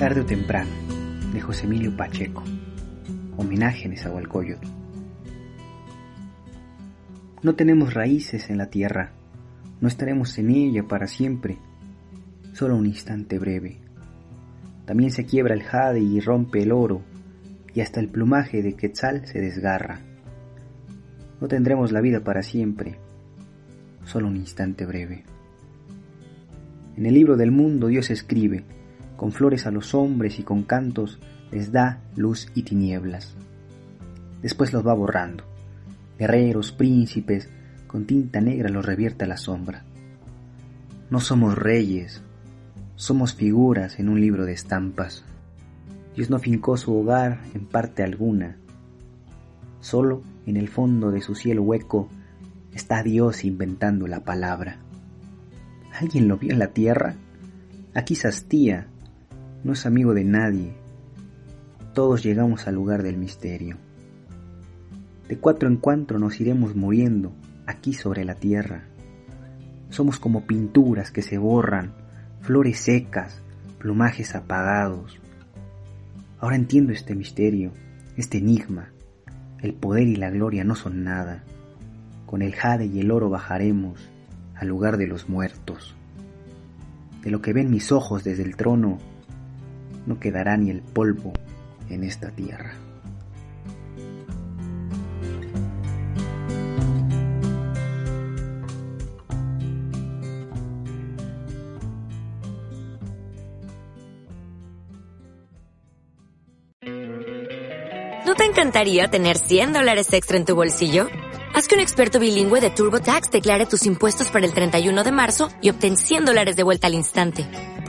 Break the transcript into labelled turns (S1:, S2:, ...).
S1: Tarde o temprano, de José Emilio Pacheco. Homenaje en Nezahualcóyotl. No tenemos raíces en la tierra, no estaremos en ella para siempre, solo un instante breve. También se quiebra el jade y rompe el oro, y hasta el plumaje de Quetzal se desgarra. No tendremos la vida para siempre, solo un instante breve. En el libro del mundo Dios escribe, con flores a los hombres y con cantos les da luz y tinieblas. Después los va borrando. Guerreros, príncipes, con tinta negra los revierte a la sombra. No somos reyes, somos figuras en un libro de estampas. Dios no fincó su hogar en parte alguna. Solo en el fondo de su cielo hueco está Dios inventando la palabra. ¿Alguien lo vio en la tierra? Aquí sastía, no es amigo de nadie. Todos llegamos al lugar del misterio. De cuatro en cuatro nos iremos muriendo aquí sobre la tierra. Somos como pinturas que se borran, flores secas, plumajes apagados. Ahora entiendo este misterio, este enigma. El poder y la gloria no son nada. Con el jade y el oro bajaremos al lugar de los muertos. De lo que ven mis ojos desde el trono, no quedará ni el polvo en esta tierra.
S2: ¿No te encantaría tener 100 dólares extra en tu bolsillo? Haz que un experto bilingüe de TurboTax declare tus impuestos para el 31 de marzo y obtén 100 dólares de vuelta al instante.